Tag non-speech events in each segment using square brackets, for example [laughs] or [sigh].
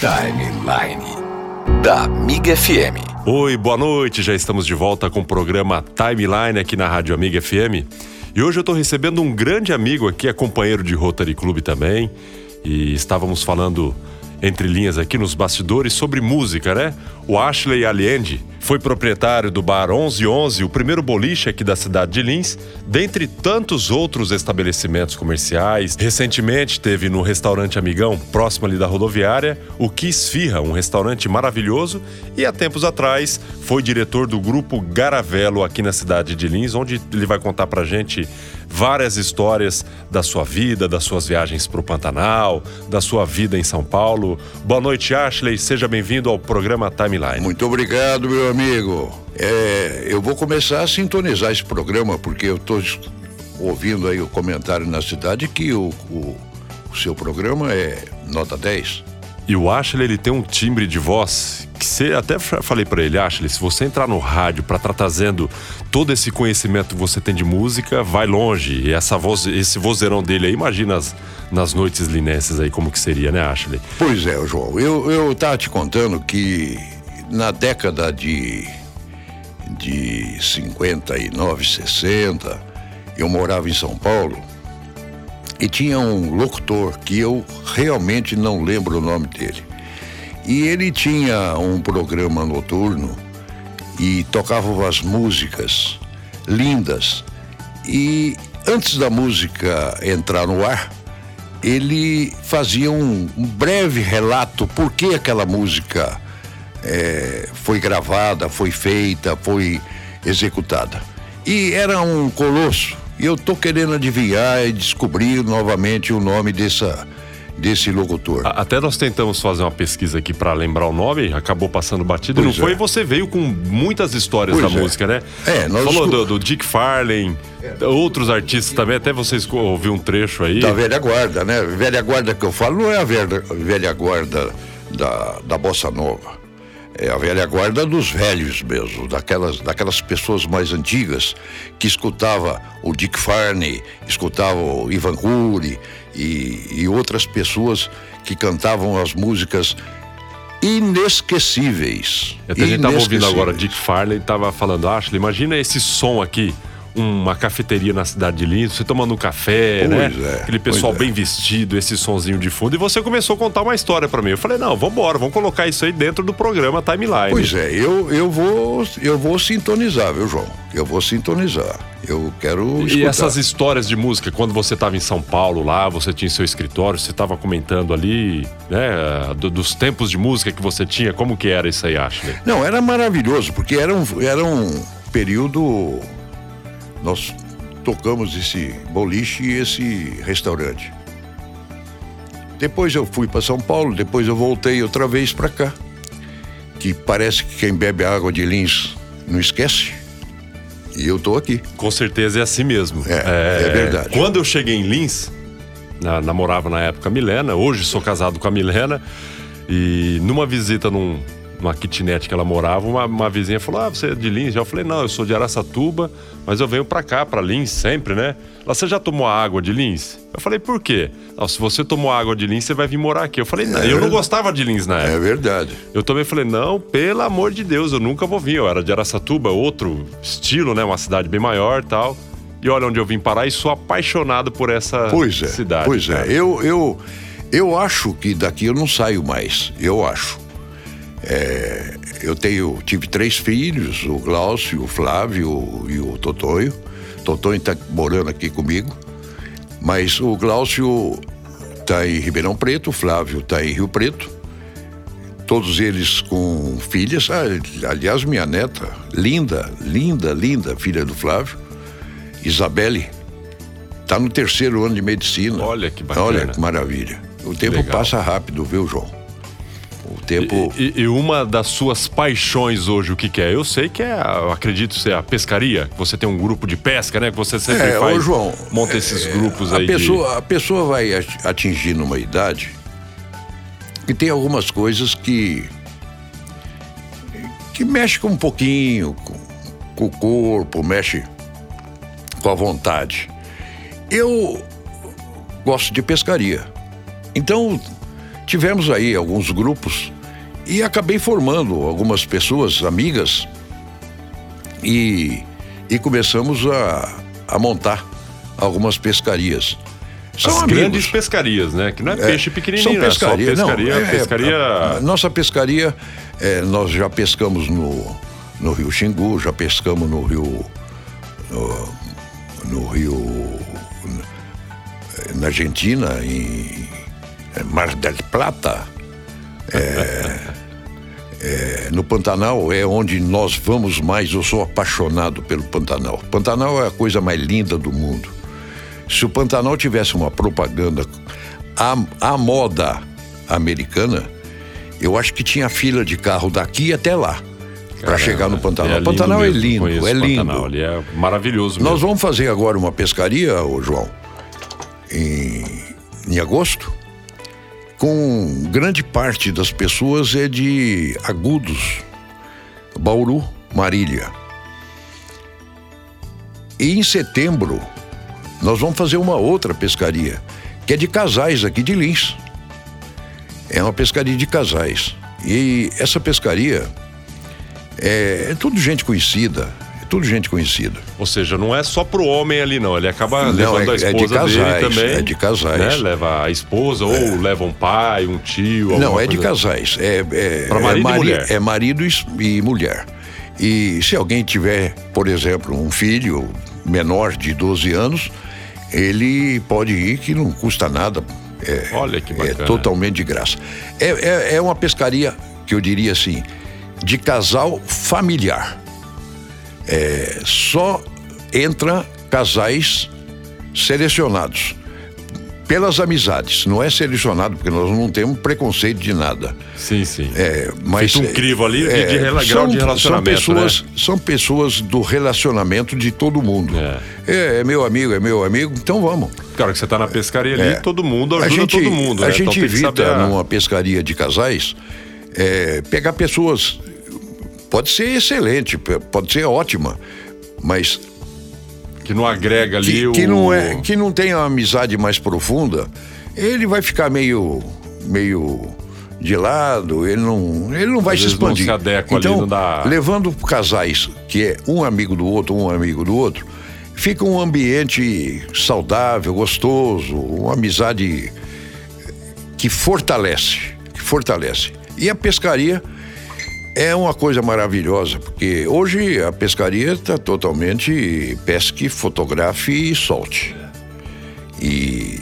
Timeline da Amiga FM. Oi, boa noite. Já estamos de volta com o programa Timeline aqui na Rádio Amiga FM. E hoje eu estou recebendo um grande amigo aqui, é companheiro de Rotary Club também. E estávamos falando entre linhas aqui nos bastidores sobre música, né? O Ashley Allende foi proprietário do Bar 1111, o primeiro boliche aqui da cidade de Lins, dentre tantos outros estabelecimentos comerciais. Recentemente teve no restaurante Amigão, próximo ali da rodoviária, o Kiss Firra, um restaurante maravilhoso, e há tempos atrás foi diretor do grupo Garavelo aqui na cidade de Lins, onde ele vai contar pra gente várias histórias da sua vida, das suas viagens para o Pantanal, da sua vida em São Paulo. Boa noite, Ashley. Seja bem-vindo ao programa Timeline. Muito obrigado, meu amigo. É, eu vou começar a sintonizar esse programa porque eu estou ouvindo aí o comentário na cidade que o, o, o seu programa é nota 10. E o Ashley, ele tem um timbre de voz que você até falei para ele, Ashley, se você entrar no rádio para estar tá trazendo todo esse conhecimento que você tem de música, vai longe. E essa voz, esse vozeirão dele aí, imagina as, nas noites linenses aí como que seria, né, Ashley? Pois é, João. Eu eu tava te contando que na década de de 59, 60, eu morava em São Paulo e tinha um locutor que eu realmente não lembro o nome dele. E ele tinha um programa noturno e tocava umas músicas lindas. E antes da música entrar no ar, ele fazia um, um breve relato por que aquela música é, foi gravada, foi feita, foi executada. E era um colosso e eu tô querendo adivinhar e descobrir novamente o nome dessa desse locutor. Até nós tentamos fazer uma pesquisa aqui para lembrar o nome, acabou passando batido, pois não foi? É. E você veio com muitas histórias pois da é. música, né? É, nós falou do, do, Dick Farley, é. outros artistas também, até vocês ouviram um trecho aí. Da velha guarda, né? Velha guarda que eu falo não é a velha, velha guarda da, da bossa nova é a velha guarda dos velhos mesmo, daquelas, daquelas pessoas mais antigas que escutava o Dick Farney, escutava o Ivan Cury e, e outras pessoas que cantavam as músicas inesquecíveis. Até a gente estava ouvindo agora, Dick Farney estava falando, Ashley, imagina esse som aqui uma cafeteria na cidade de Lins, você tomando um café, pois né? É, Aquele pessoal é. bem vestido, esse sonzinho de fundo. E você começou a contar uma história para mim. Eu falei, não, vamos embora, vamos colocar isso aí dentro do programa Timeline. Pois é, eu, eu, vou, eu vou sintonizar, viu, João? Eu vou sintonizar. Eu quero escutar. E essas histórias de música, quando você estava em São Paulo lá, você tinha seu escritório, você estava comentando ali, né, do, dos tempos de música que você tinha, como que era isso aí, Ashley? Não, era maravilhoso, porque era um, era um período... Nós tocamos esse boliche e esse restaurante. Depois eu fui para São Paulo, depois eu voltei outra vez para cá. Que parece que quem bebe água de Lins não esquece. E eu tô aqui. Com certeza é assim mesmo. É, é, é verdade. Quando eu cheguei em Lins, na, namorava na época a Milena, hoje sou casado com a Milena, e numa visita num, numa kitnet que ela morava, uma, uma vizinha falou: Ah, você é de Lins? Eu falei: Não, eu sou de Araçatuba, mas eu venho pra cá, pra Lins, sempre, né? Ela, você já tomou água de Lins? Eu falei: Por quê? Se você tomou água de Lins, você vai vir morar aqui. Eu falei: Não, é eu não gostava de Lins na época. É verdade. Eu também falei: Não, pelo amor de Deus, eu nunca vou vir. Eu era de Araçatuba, outro estilo, né? Uma cidade bem maior tal. E olha onde eu vim parar e sou apaixonado por essa pois é, cidade. Pois é, eu, eu, eu acho que daqui eu não saio mais. Eu acho. É, eu tenho, tive três filhos, o Glaucio, o Flávio e o Totonho. Totonho está morando aqui comigo, mas o Glaucio está em Ribeirão Preto, o Flávio está em Rio Preto. Todos eles com filhas. Ah, aliás, minha neta, linda, linda, linda, filha do Flávio, Isabelle, está no terceiro ano de medicina. Olha que bacana. Olha que maravilha. O tempo Legal. passa rápido, viu, João? O tempo. E, e, e, uma das suas paixões hoje, o que, que é? Eu sei que é, acredito ser a pescaria. Você tem um grupo de pesca, né? Que você sempre é, faz. Ô, João, monta esses é, grupos a aí. Pessoa, de... A pessoa vai atingir numa idade que tem algumas coisas que. que mexe com um pouquinho com, com o corpo, mexe com a vontade. Eu gosto de pescaria. Então, tivemos aí alguns grupos e acabei formando algumas pessoas, amigas, e, e começamos a, a montar algumas pescarias. São As amigos. grandes pescarias, né? Que não é, é peixe pequenininho, são pescaria, é só pescaria. Não, é, pescaria... A, a nossa pescaria, é, nós já pescamos no, no Rio Xingu, já pescamos no Rio. No, no Rio. Na Argentina, em Mar del Plata. É, é, [laughs] no Pantanal é onde nós vamos mais. Eu sou apaixonado pelo Pantanal. Pantanal é a coisa mais linda do mundo. Se o Pantanal tivesse uma propaganda à, à moda americana, eu acho que tinha fila de carro daqui até lá para chegar no Pantanal. É Pantanal é lindo, é lindo. Pantanal, ele é maravilhoso. Mesmo. Nós vamos fazer agora uma pescaria, ô João, em, em agosto, com grande parte das pessoas é de Agudos, Bauru, Marília. E em setembro nós vamos fazer uma outra pescaria, que é de casais aqui de Lins. É uma pescaria de casais. E essa pescaria é, é tudo gente conhecida, tudo gente conhecida. Ou seja, não é só pro homem ali, não. Ele acaba não, levando é, a esposa é de casais, dele também. É de casais. Né? Leva a esposa, ou é. leva um pai, um tio. Não, é de casais. É, é, pra marido é e mulher. É marido e mulher. E se alguém tiver, por exemplo, um filho menor de 12 anos, ele pode ir que não custa nada. É, Olha que bacana. É totalmente de graça. É, é, é uma pescaria que eu diria assim, de casal familiar. É, só entra casais selecionados pelas amizades, não é selecionado porque nós não temos preconceito de nada. Sim, sim. É, mas Feito um crivo ali é, de, de, grau são, de relacionamento. São pessoas, né? são pessoas do relacionamento de todo mundo. É. é. É, meu amigo, é meu amigo, então vamos. Cara, que você está na pescaria ali, é. todo mundo ajuda a gente, todo mundo. A né? gente então, evita numa pescaria de casais é, pegar pessoas pode ser excelente, pode ser ótima, mas que não agrega ali que, o que não é que não tem uma amizade mais profunda, ele vai ficar meio meio de lado, ele não ele não vai Às se expandir. Não se então, ali, dá... levando casais que é um amigo do outro, um amigo do outro, fica um ambiente saudável, gostoso, uma amizade que fortalece, que fortalece. E a pescaria é uma coisa maravilhosa, porque hoje a pescaria está totalmente pesque, fotografe e solte. E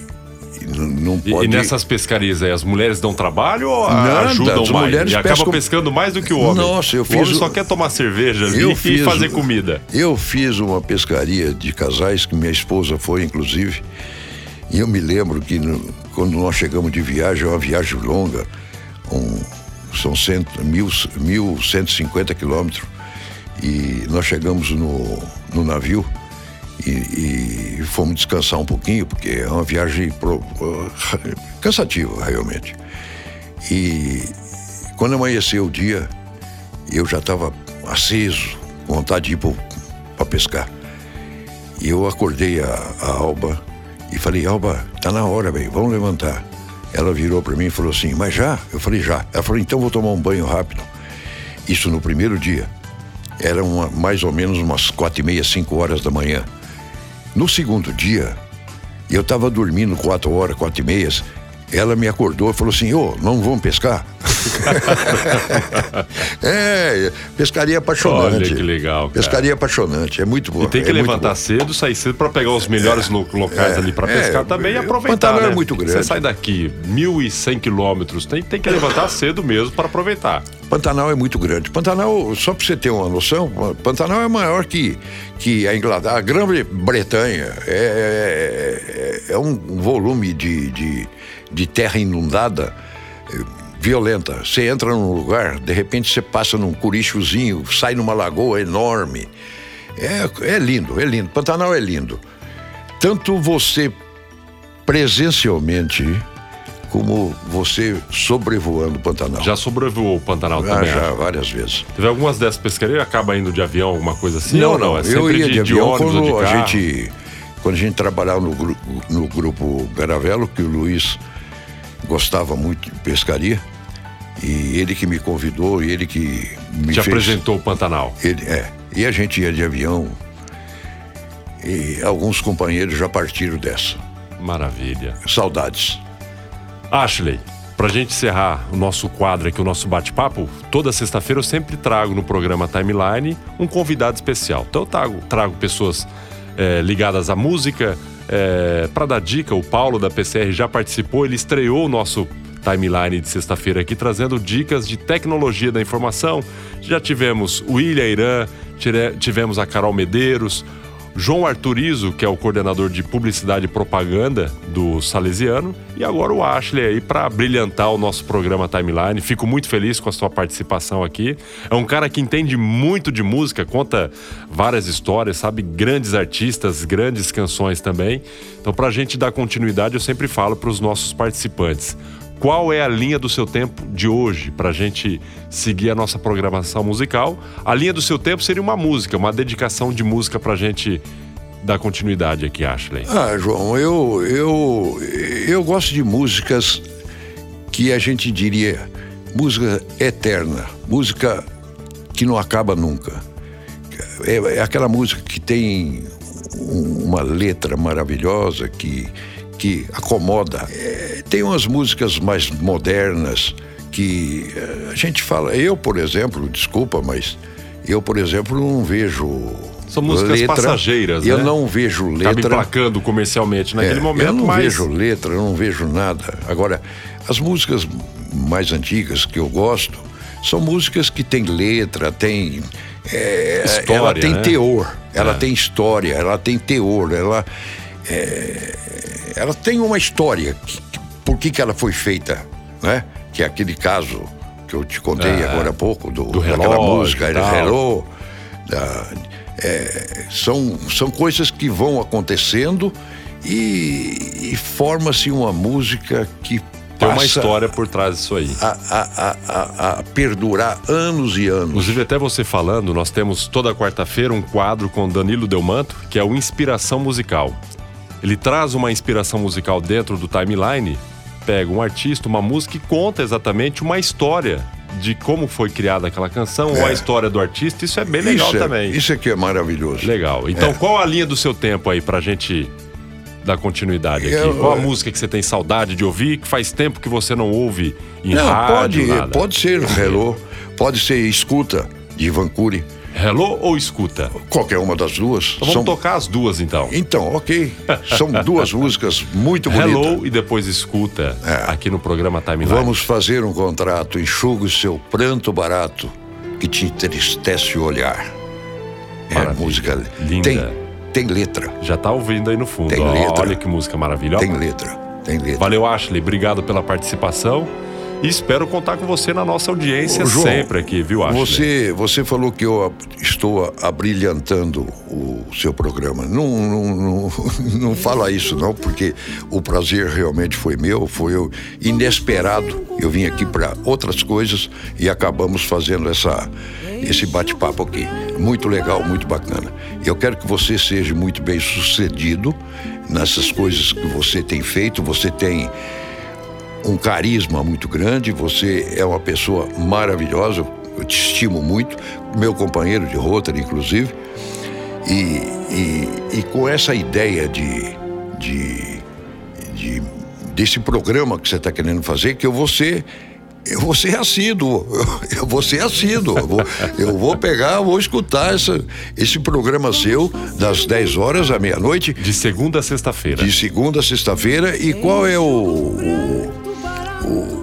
não pode... E nessas pescarias aí, as mulheres dão trabalho ou Nada, ajudam as mais? Mulheres e acabam pescando mais do que o homem. Nossa, eu o fiz. O homem só quer tomar cerveja eu fiz, e fazer comida. Eu fiz uma pescaria de casais que minha esposa foi, inclusive. E eu me lembro que no, quando nós chegamos de viagem, é uma viagem longa, um, são cento, mil, mil cento e cinquenta quilômetros. E nós chegamos no, no navio e, e, fomos descansar um pouquinho porque é uma viagem pro, [laughs] cansativa realmente. E quando amanheceu o dia eu já estava aceso vontade de ir para pescar. E eu acordei a, a Alba e falei Alba tá na hora velho vamos levantar ela virou para mim e falou assim: Mas já? Eu falei: Já. Ela falou: Então vou tomar um banho rápido. Isso no primeiro dia. Era uma, mais ou menos umas quatro e meia, cinco horas da manhã. No segundo dia, eu estava dormindo quatro horas, quatro e meia ela me acordou e falou assim: Ô, oh, não vamos pescar? É, pescaria apaixonante. Olha que legal. Cara. Pescaria apaixonante, é muito bom. E tem que é levantar cedo, sair cedo para pegar os melhores é, locais é, ali para pescar é, também e aproveitar. O Pantanal é né? muito grande. Você sai daqui 1.100 quilômetros, tem, tem que levantar cedo mesmo para aproveitar. Pantanal é muito grande. Pantanal, só para você ter uma noção, Pantanal é maior que, que a Inglaterra. A Grã-Bretanha é, é, é, um volume de, de de terra inundada violenta. Você entra num lugar, de repente você passa num curichozinho, sai numa lagoa enorme. É, é lindo, é lindo. Pantanal é lindo. Tanto você presencialmente como você sobrevoando o Pantanal. Já sobrevoou o Pantanal ah, também? Já, várias vezes. Teve algumas dessas pescarias acaba indo de avião, alguma coisa assim? Não, não. É eu ia de, de avião de quando a gente quando a gente trabalhava no, no grupo Garavelo, que o Luiz gostava muito de pescaria. E ele que me convidou, ele que me Te fez... apresentou o Pantanal. Ele, é. E a gente ia de avião. E alguns companheiros já partiram dessa. Maravilha. Saudades. Ashley, pra gente encerrar o nosso quadro aqui, o nosso bate-papo, toda sexta-feira eu sempre trago no programa Timeline um convidado especial. Então eu trago, trago pessoas é, ligadas à música. É, para dar dica, o Paulo da PCR já participou, ele estreou o nosso timeline de sexta-feira aqui, trazendo dicas de tecnologia da informação. Já tivemos o William Irã, tivemos a Carol Medeiros, João Arturizo, que é o coordenador de publicidade e propaganda do Salesiano, e agora o Ashley aí para brilhantar o nosso programa Timeline. Fico muito feliz com a sua participação aqui. É um cara que entende muito de música, conta várias histórias, sabe grandes artistas, grandes canções também. Então, para a gente dar continuidade, eu sempre falo para os nossos participantes qual é a linha do seu tempo de hoje para a gente seguir a nossa programação musical. A linha do seu tempo seria uma música, uma dedicação de música para a gente dar continuidade aqui, Ashley. Ah, João, eu, eu, eu gosto de músicas que a gente diria música eterna, música que não acaba nunca. É, é aquela música que tem uma letra maravilhosa, que que acomoda. É, tem umas músicas mais modernas que é, a gente fala. Eu, por exemplo, desculpa, mas eu, por exemplo, não vejo. São músicas letra, passageiras, Eu né? não vejo letra. Acaba emplacando comercialmente naquele é, momento, Eu não mas... vejo letra, eu não vejo nada. Agora, as músicas mais antigas que eu gosto são músicas que têm letra, tem. É, história, ela tem né? teor, ela É. tem história, ela tem teor, ela. é, ela tem uma história. Que- por que, que ela foi feita, né? Que é aquele caso que eu te contei É, agora há pouco, do, do daquela relógio música, e. Hello. da- é, são, são coisas que vão acontecendo e, e forma-se uma música que Tem uma história por trás disso aí. a, a, a, a, a perdurar anos e anos. Inclusive, até você falando, nós temos toda quarta-feira um quadro com Danilo Delmanto, que é o Inspiração Musical. Ele traz uma inspiração musical dentro do timeline, pega um artista, uma música e conta exatamente uma história de como foi criada aquela canção ou a história do artista. Isso é bem legal isso é, também. Isso aqui é maravilhoso. Legal. Então, qual a linha do seu tempo aí pra gente dar continuidade aqui? Eu- qual a música que você tem saudade de ouvir, que faz tempo que você não ouve em Não, rádio, pode, nada? pode ser [laughs] Hello, pode ser Escuta, de Cury, Hello ou escuta? qualquer uma das duas. Então vamos tocar as duas então. Então, ok. São duas [laughs] músicas muito bonitas. Hello e depois escuta É. aqui no programa Timeline. Vamos fazer um contrato, enxuga o seu pranto barato que te entristece o olhar. É Maravilha. música Linda. Tem, tem letra, Já tá ouvindo aí no fundo. Tem ó. letra. Olha que música maravilhosa. tem letra, tem letra. Valeu, Ashley. Obrigado pela participação. E espero contar com você na nossa audiência Ô, João, sempre aqui, viu, Ashley? Você, você falou que eu estou abrilhantando o seu programa. Não, não, não, [laughs] não fala isso, não, porque o prazer realmente foi meu, foi eu, inesperado. Eu vim aqui para outras coisas e acabamos fazendo essa, esse bate-papo aqui. Muito legal, muito bacana. Eu quero que você seja muito bem sucedido nessas coisas que você tem feito. Você tem um carisma muito grande, você é uma pessoa maravilhosa, eu te estimo muito, meu companheiro de Rotary, inclusive, e, e, e com essa ideia de, de, de- desse programa que você está querendo fazer, que eu vou ser. Eu vou ser assíduo, eu, [laughs] eu vou ser assíduo, eu vou, eu vou pegar, eu vou escutar essa, esse programa seu das 10 horas à meia-noite, De segunda a sexta-feira. de segunda a sexta-feira. E qual é o- o,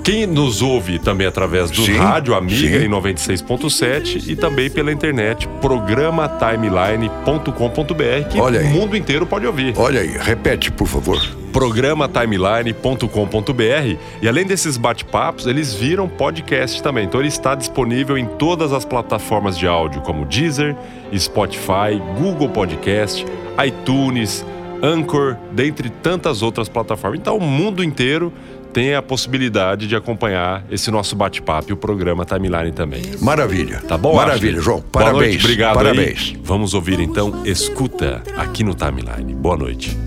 Quem nos ouve também através do Sim, rádio Amiga sim. em 96.7 e também pela internet, programatimeline.com.br, que Olha aí. o mundo inteiro pode ouvir. Olha aí, repete, por favor. programatimeline.com.br e além desses bate-papos, eles viram podcast também. Então ele está disponível em todas as plataformas de áudio, como Deezer, Spotify, Google Podcast, iTunes, Anchor, dentre tantas outras plataformas. Então o mundo inteiro tem a possibilidade de acompanhar esse nosso bate-papo e o programa Timeline também. Maravilha. Tá bom? Maravilha, Ashley? João. Boa Parabéns. noite, obrigado. aí. Parabéns. Vamos ouvir então Escuta aqui no Timeline. Boa noite.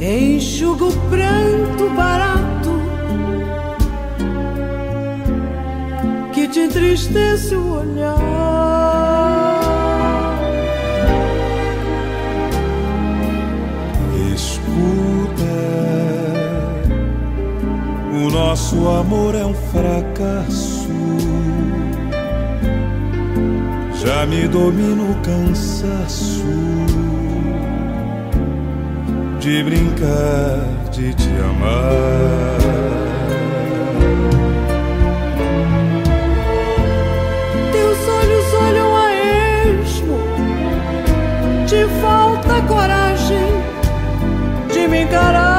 enxuga o pranto barato que te entristece o olhar. O nosso amor é um fracasso. Já me domina o cansaço de brincar, de te amar. Teus olhos olham a esmo, te falta coragem de me encarar.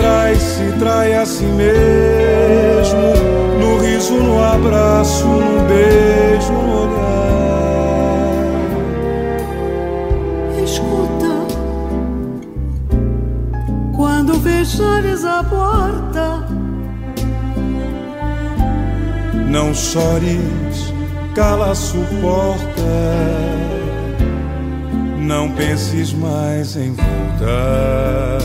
Trai se trai a si mesmo, no riso, no abraço, no beijo, no olhar. fechares a porta. Não chores, cala, suporta. Não penses mais em voltar.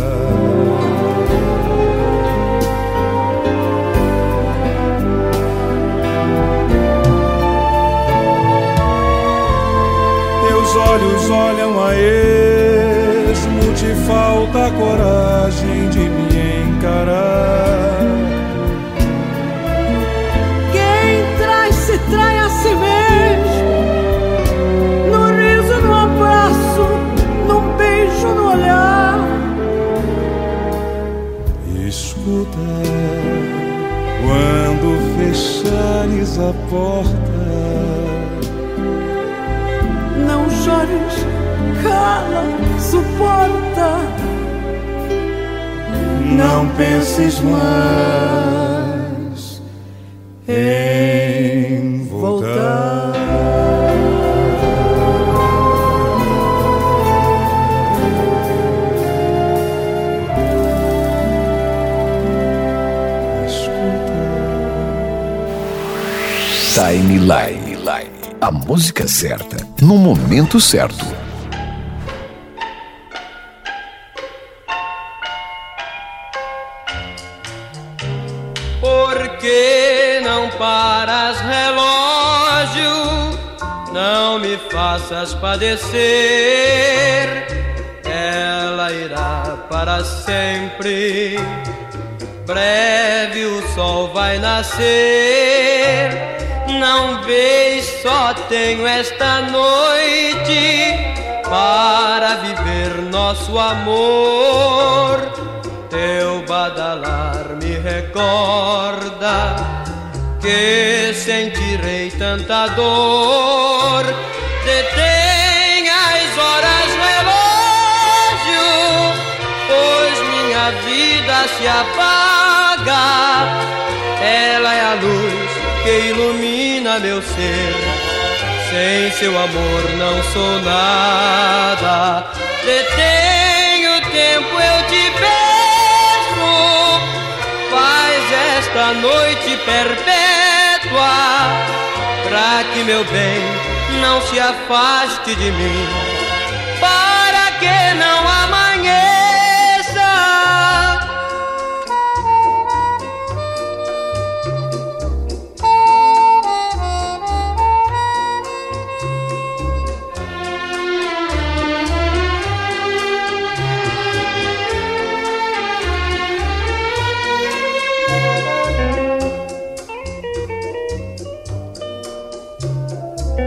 Olhos olham a esmo, te falta coragem de me encarar. Quem trai se trai a si mesmo, no riso, no abraço, no beijo, no olhar. Escuta, quando fechares a porta, chores, cala, suporta não penses mais em voltar. Timeline. A música certa, no momento certo. faças padecer, ela irá para sempre. Breve o sol vai nascer. Não vês, só tenho esta noite para viver nosso amor. Teu badalar me recorda que sentirei tanta dor detém as horas relógio, pois minha vida se apaga. Ela é a luz que ilumina meu ser. Sem seu amor não sou nada. Detém o tempo, eu te peço. Faz esta noite perpétua, pra que meu bem não se afaste de mim, para que não amanheça.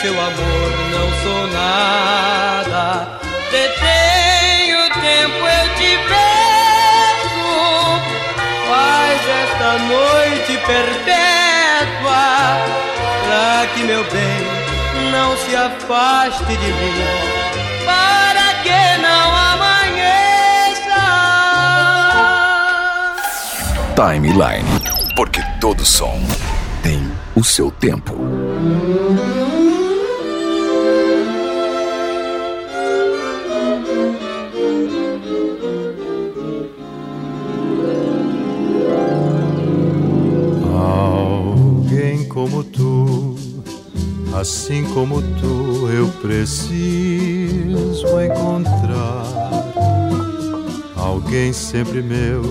seu amor não sou nada. Detenho o tempo, eu te vejo, faz esta noite perpétua, pra que meu bem não se afaste de mim, para que não amanheça. Timeline, porque todo som tem o seu tempo. Assim como tu, eu preciso encontrar. Alguém sempre meu,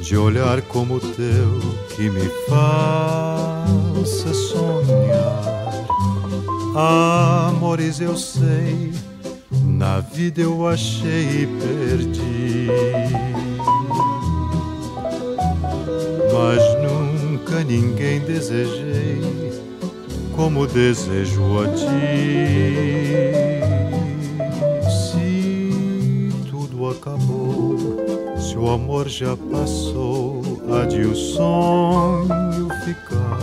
de olhar como o teu, que me faça sonhar. Amores eu sei, na vida eu achei e perdi. Mas nunca ninguém desejei como desejo a ti. Se tudo acabou, se o amor já passou, há de o sonho ficar.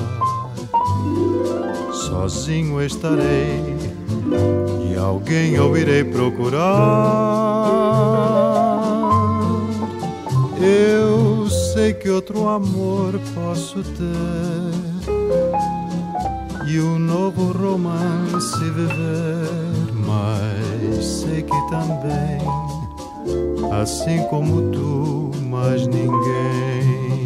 Sozinho estarei e alguém eu irei procurar. Eu sei que outro amor posso ter e um novo romance viver, mas sei que também, assim como tu, mais ninguém.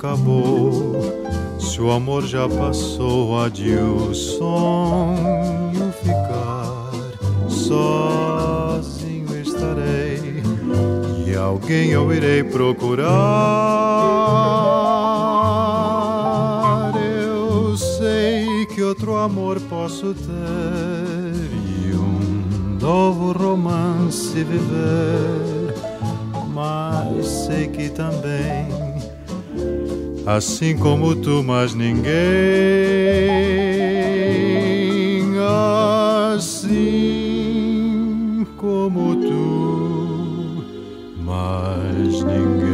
Acabou, se o amor já passou, o sonho ficar. Sozinho estarei e alguém eu irei procurar. Eu sei que outro amor posso ter e um novo romance viver mas sei que também, assim como tu, mais ninguém, assim como tu, mais ninguém.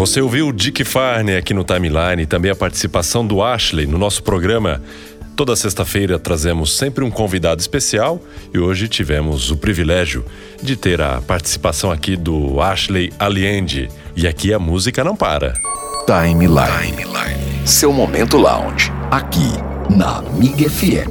Você ouviu o Dick Farney aqui no Timeline e também a participação do Ashley no nosso programa. Toda sexta-feira trazemos sempre um convidado especial e hoje tivemos o privilégio de ter a participação aqui do Ashley Allende. E aqui a música não para. Timeline. Seu momento lounge. Aqui na Amiga FM.